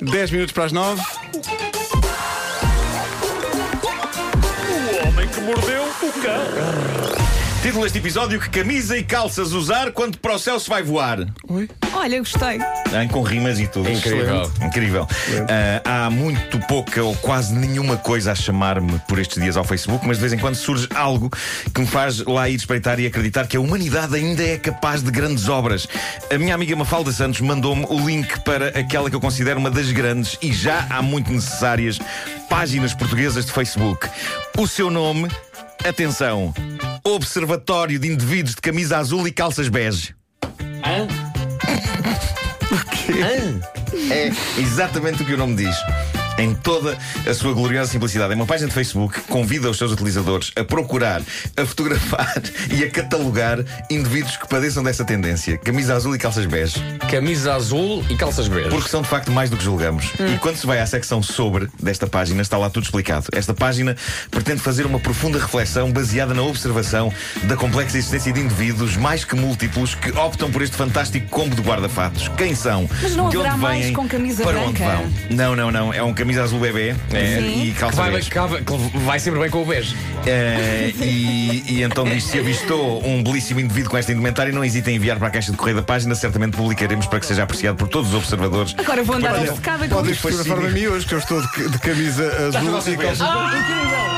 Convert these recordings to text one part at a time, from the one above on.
10 minutos para as 9. O homem que mordeu o cão. Título deste episódio: Que camisa e calças usar quando para o céu se vai voar? Oi. Olha, gostei. Hein, com rimas e tudo. Incrível. Excelente. Incrível. Ah, há muito pouca ou quase nenhuma coisa a chamar-me por estes dias ao Facebook, mas de vez em quando surge algo que me faz lá ir espreitar e acreditar que a humanidade ainda é capaz de grandes obras. A minha amiga Mafalda Santos mandou-me o link para aquela que eu considero uma das grandes e já há muito necessárias páginas portuguesas de Facebook. O seu nome, atenção, Observatório de Indivíduos de Camisa Azul e Calças Bege. É exatamente o que o nome diz. Em toda a sua gloriosa simplicidade. É uma página de Facebook que convida os seus utilizadores a procurar, a fotografar e a catalogar indivíduos que padeçam dessa tendência. Camisa azul e calças bege. Camisa azul e calças verdes. Porque são de facto mais do que julgamos. E quando se vai à secção sobre desta página, está lá tudo explicado. Esta página pretende fazer uma profunda reflexão baseada na observação da complexa existência de indivíduos mais que múltiplos que optam por este fantástico combo de guarda-fatos. Quem são? Mas não de onde haverá mais vêm? com camisa para branca? onde vão? Não, não, não. É um camisa azul bebê é, Sim. e Que calça vai, bege. que vai- que vai sempre bem com o beijo. Eh, e, e então diz: se avistou um belíssimo indivíduo com esta indumentária, não hesitem em enviar para a caixa de correio da página. Certamente publicaremos para que seja apreciado por todos os observadores. Agora vou andar obcecada com Podem isto. fotografar-me a mim hoje, que eu estou de, de camisa azul e calças. Incrível!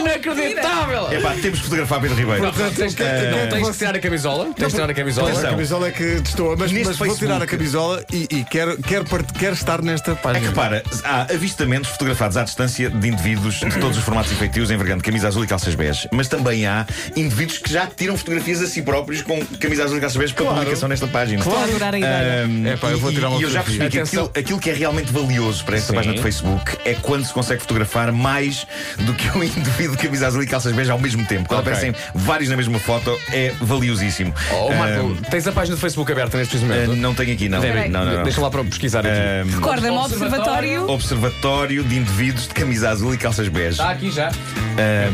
Inacreditável! Epá, temos que fotografar Pedro Ribeiro. Não tens, que- não tens que tirar a camisola? Tens de tirar a camisola? A camisola é que destoa, mas, Neste mas vou Facebook- tirar a camisola e, e quero, quero, part- quero estar nesta É que página. repara, há avistamentos fotografados à distância de indivíduos de todos os formatos e feitios, envergando camisa azul e calças bege. Mas também há indivíduos que já tiram fotografias a si próprios com camisa azul e calças bege para publicação nesta página. Estou a adorar a ideia. Ahm, Epá, eu vou e- tirar uma E eu já fotografia. percebi que Atenção. aquilo, aquilo que é realmente valioso para esta Sim. página de Facebook é quando se consegue fotografar mais do que um indivíduo de camisa azul e calças bege ao mesmo tempo. Quando Ok. aparecem vários na mesma foto, é valiosíssimo. Oh, Marco, Ahm, tens a página do Facebook aberta neste preciso momento? não tenho aqui, não. Deve- Não, não, não. Deixa lá para pesquisar aqui. Ahm, Recorda-me, Observatório. observatório. De indivíduos de camisa azul e calças bege. Está aqui já.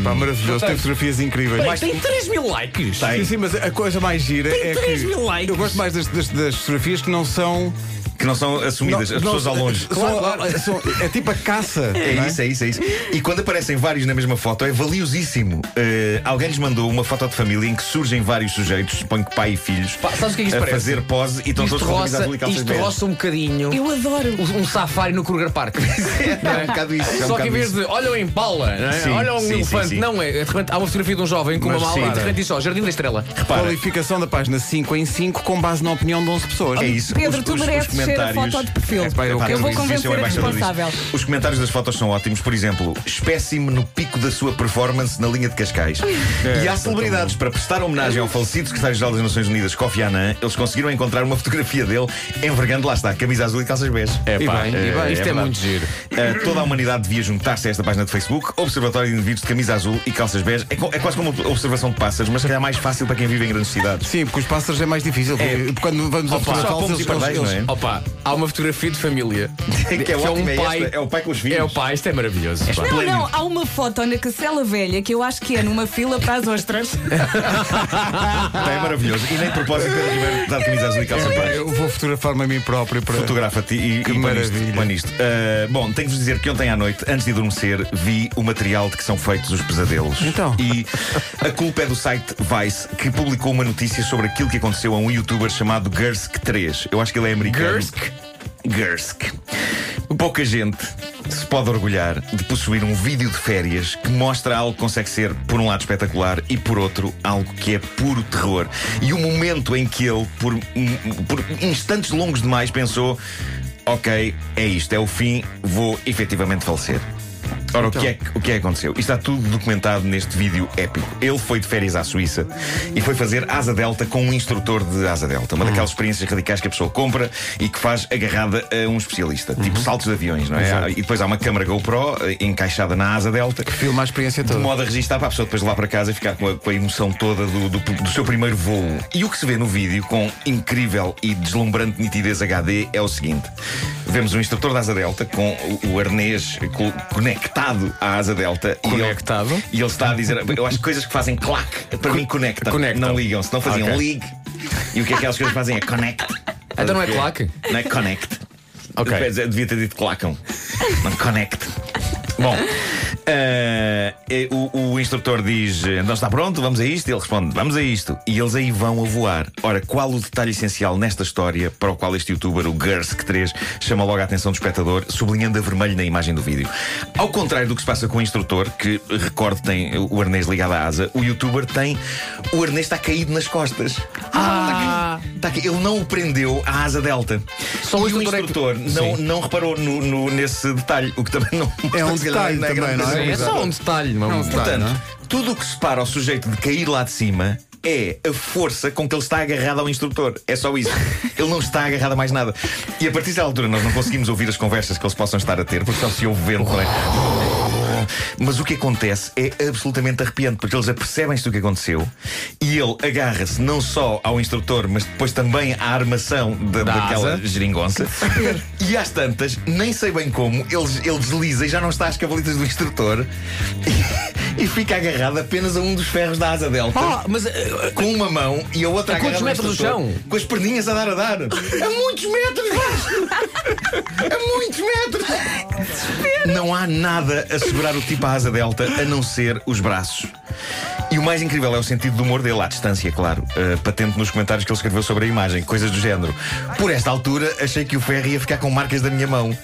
Pá, maravilhoso, tem fotografias incríveis. Tem 3 mil likes. Tem. Sim, sim, mas a coisa mais gira é 3 que mil likes. eu gosto mais das, das- das fotografias que não são. Que não são assumidas, não- as não- pessoas ao longe. são- são- é tipo a caça. É não isso, é isso, é isso. E quando aparecem vários na mesma foto, é valiosíssimo. Eh, alguém lhes mandou uma foto de família em que surgem vários sujeitos, suponho que pai e filhos, Pá, sabes o que é que isto a parece? fazer pose e estão Isto todos roça, e calças isto roça um bocadinho Eu adoro. um um safari no Kruger Park. É um bocado isso. é um Só que bocado em vez isso. de olha o Impala, não é? Sim, olha um sim, elefante, sim. não é? De repente há uma fotografia de um jovem com Mas uma mala e de repente diz só Jardim da Estrela. Repara, Qualificação da página 5 em 5 com base na opinião de 11 pessoas. é isso. Pedro, Os- tu os- os a comentários- foto de perfil. Epá, eu vou isso é convencer o disso. responsável. Os comentários das fotos são ótimos. Por exemplo, espécime no pico da sua performance na linha de Cascais. e há celebridades para prestar homenagem ao falecido secretário-geral das Nações Unidas, Kofi Annan. Eles conseguiram encontrar uma fotografia dele envergando, lá está, camisa azul e calças bege. É E pá, bem, e bem, isto é, muito giro. Uh, toda a humanidade devia juntar-se a esta página de Facebook, Observatório de Indivíduos de Camisa Azul e Calças Bege. É, é quase como uma observação de pássaros, mas se calhar mais fácil para quem vive em grandes cidades. Sim, porque os pássaros é mais difícil. porque Quando vamos a Só fotografá-los, pomos e eles, pardais, eles, não é? Opa, há uma fotografia de família. que é ótimo, é esta, é o pai com os filhos. É o pai, isto é maravilhoso. pá. Não, não, há uma foto na Cacela Velha que eu acho que é numa fila para as ostras. É maravilhoso. E nem de propósito, Pedro Ribeiro dar camisa azul e calças bege. Eu vou fotografar-me a mim próprio para. Fotografa-te e, Que e maravilha. põe nisto. Uh, bom, tenho de vos dizer que ontem à noite, antes de adormecer, vi o material de que são feitos os pesadelos. Então? E a culpa é do site Vice, que publicou uma notícia sobre aquilo que aconteceu a um youtuber chamado Gersk3. Eu acho que ele é americano. Gersk? Pouca gente se pode orgulhar de possuir um vídeo de férias que mostra algo que consegue ser, por um lado, espetacular e, por outro, algo que é puro terror. E o momento em que ele, por, por instantes longos demais, pensou: ok, é isto, é o fim, vou efetivamente falecer. Ora, o, que é, que- o que é que aconteceu? Isto está tudo documentado neste vídeo épico. Ele foi de férias à Suíça e foi fazer asa delta com um instrutor de asa delta. Uma daquelas experiências radicais que a pessoa compra e que faz agarrada a um especialista. Tipo saltos de aviões, não é? Exato. E depois há uma câmara GoPro eh, encaixada na asa delta. Filma a experiência De toda. modo a registrar para a pessoa depois levar para casa e ficar com a, com a emoção toda do, do- do seu primeiro voo. E o que se vê no vídeo, com incrível e deslumbrante nitidez HD, é o seguinte: vemos um instrutor da asa delta com o, o arnês co- conectado à asa delta. e ele- Conectado? E ele, está a dizer: Eu acho que coisas que fazem clac, para mim conectam. conectam. Não ligam, se não faziam Ok. ligue. E o que é que aquelas coisas fazem é connect. Então não é claque? Não é connect. Ok. Dizer, Devia ter dito clacam. Não connect. Bom, eh, o, o instrutor diz: Então está pronto, vamos a isto? E ele responde: Vamos a isto. E eles aí vão a voar. Ora, qual o detalhe essencial nesta história para o qual este youtuber, o Gursk3, chama logo a atenção do espectador, sublinhando a vermelho na imagem do vídeo? Ao contrário do que se passa com o instrutor, que recordo tem o arnês ligado à asa, o youtuber tem. O arnês está caído nas costas. Ah. Aqui. Ele não o prendeu à asa delta. Só o e o instrutor é que- não, não reparou no, no- nesse detalhe, o que também não É um detalhe não também, grande não é? coisa. É só um detalhe, não é um detalhe. Portanto, não é? tudo o que separa o sujeito de cair lá de cima é a força com que ele está agarrado ao instrutor. É só isso. Ele não está agarrado a mais nada. E a partir dessa altura nós não conseguimos ouvir as conversas que eles possam estar a ter, porque só se ouve vento, não é? Mas o que acontece é absolutamente arrepiante, porque eles apercebem-se do que aconteceu e ele agarra-se não só ao instrutor, mas depois também à armação da, Da daquela asa. geringonça. e às tantas, nem sei bem como, ele, ele desliza e já não está às cavalitas do instrutor e, fica agarrado apenas a um dos ferros da asa delta. Ah, mas eh, Com uma mão e a outra A quantos metros do chão? Com as perninhas a dar a dar. A muitos metros, Vasco! A muitos metros! Não há nada a segurar o tipo à asa delta a não ser os braços. O mais incrível é o sentido do humor dele, à distância, claro. Uh, patente nos comentários que ele escreveu sobre a imagem, coisas do género. Por esta altura, achei que o ferro ia ficar com marcas da minha mão.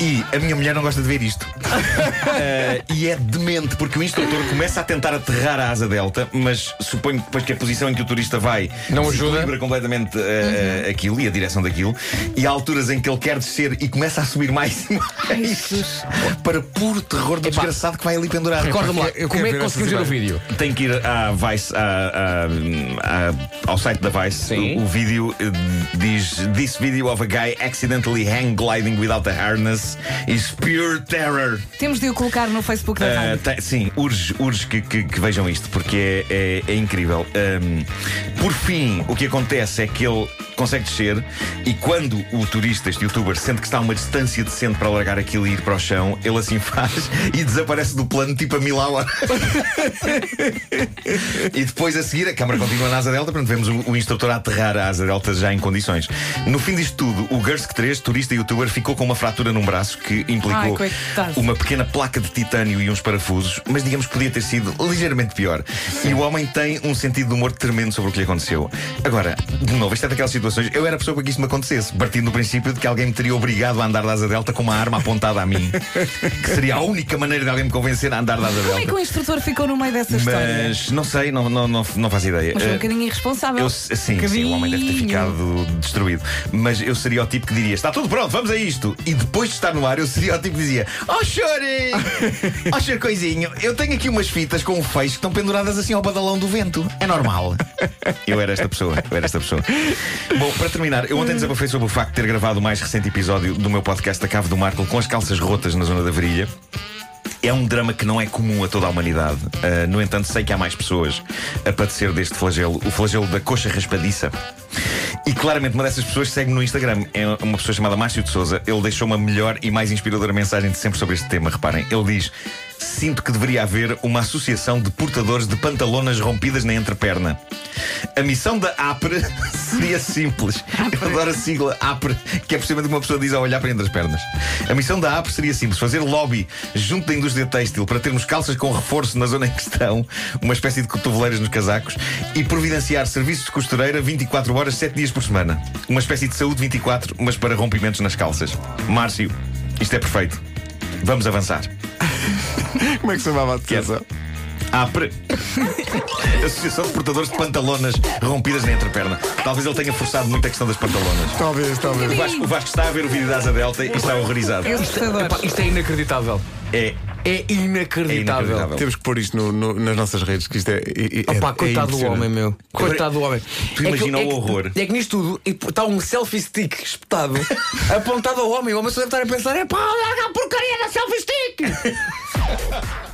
E a minha mulher não gosta de ver isto. Uh, e é demente, porque o instrutor começa a tentar aterrar a asa delta, mas suponho depois que a posição em que o turista vai Não ajuda. desequilibra completamente uh, uh, aquilo e a direção daquilo. E há alturas em que ele quer descer e começa a subir mais e mais para puro terror do Epá. desgraçado que vai ali pendurado. recorda-me lá, como é que conseguimos ver o vídeo? Tem que ir à Vice, à- à- à- ao site da Vice. Sim. O, o vídeo eh, diz: This video of a guy accidentally hang gliding without a harness is pure terror. Temos de o colocar no Facebook da tem- sim, urge, urge que, que- que vejam isto, porque é, é- é incrível. Ahm, por fim, o que acontece é que ele consegue descer e quando o turista, este youtuber, sente que está a uma distância decente para largar aquilo e ir para o chão, ele assim faz e desaparece do plano tipo a mil a hora. e depois a seguir a câmara continua na asa delta, portanto vemos o, o instrutor a aterrar a asa delta já em condições. No fim disto tudo, o Gursk 3, turista e youtuber, ficou com uma fratura num braço que Ai, implicou coitado. uma pequena placa de titânio e uns parafusos, mas digamos que podia ter sido ligeiramente pior. E o homem tem um sentido de humor tremendo sobre o que lhe aconteceu. Agora, de novo, isto é daquelas situações. Eu era a pessoa para que isto me acontecesse, partindo do princípio de que alguém me teria obrigado a andar da asa delta com uma arma apontada a mim, que seria a única maneira de alguém me convencer a andar da asa Como é que delta. o instrutor ficou no meio dessa história? Mas não sei, não, não, não, não faço ideia. Mas foi um Eh, bocadinho irresponsável. eu, sim, sim, o homem deve ter ficado destruído. Mas eu seria o tipo que diria: está tudo pronto, vamos a isto. E depois de estar no ar, eu seria o tipo que dizia: Oh, chore! Oh, chore, coisinho, eu tenho aqui umas fitas com um feixe que estão penduradas assim ao badalão do vento. É normal. Eu era esta pessoa, eu era esta pessoa. Bom, para terminar, eu ontem desabafei sobre o facto de ter gravado o mais recente episódio do meu podcast da Cave do Marco com as calças rotas na zona da virilha. É um drama que não é comum a toda a humanidade. Ah, no entanto, sei que há mais pessoas a padecer deste flagelo, o flagelo da coxa raspadiça. E claramente uma dessas pessoas segue-me no Instagram. É uma pessoa chamada Márcio de Souza. Ele deixou uma melhor e mais inspiradora mensagem de sempre sobre este tema. Reparem, ele diz: Sinto que deveria haver uma associação de portadores de pantalonas rompidas na entreperna. A missão da APRE seria simples. Eu adoro a sigla APRE, que é precisamente uma pessoa diz ao olhar para entre as pernas. A missão da APRE seria simples: fazer lobby junto da indústria têxtil para termos calças com reforço na zona em questão, uma espécie de cotoveleiras nos casacos, e providenciar serviços de costureira 24 horas, 7 dias por semana. Uma espécie de saúde 24, mas para rompimentos nas calças. Márcio, isto é perfeito. Vamos avançar. Como é que se chamava a associação? APRE. Associação de Portadores de Pantalonas Rompidas na Entreperna. Talvez ele tenha forçado muito a questão das pantalonas. Talvez, O talvez. Vasco, o Vasco está a ver o vídeo da Asa Delta e está horrorizado. É assustador. Epá, isto é inacreditável. É. É inacreditável. É inacreditável. Temos que pôr isto no- no- nas nossas redes, que isto é. é, é Opa, é coitado do homem, meu. Coitado do homem. Tu É que- imagina é o que- horror. É que nisto tudo está um selfie stick espetado apontado ao homem. O homem só deve estar a pensar: é pá, larga a porcaria da selfie stick!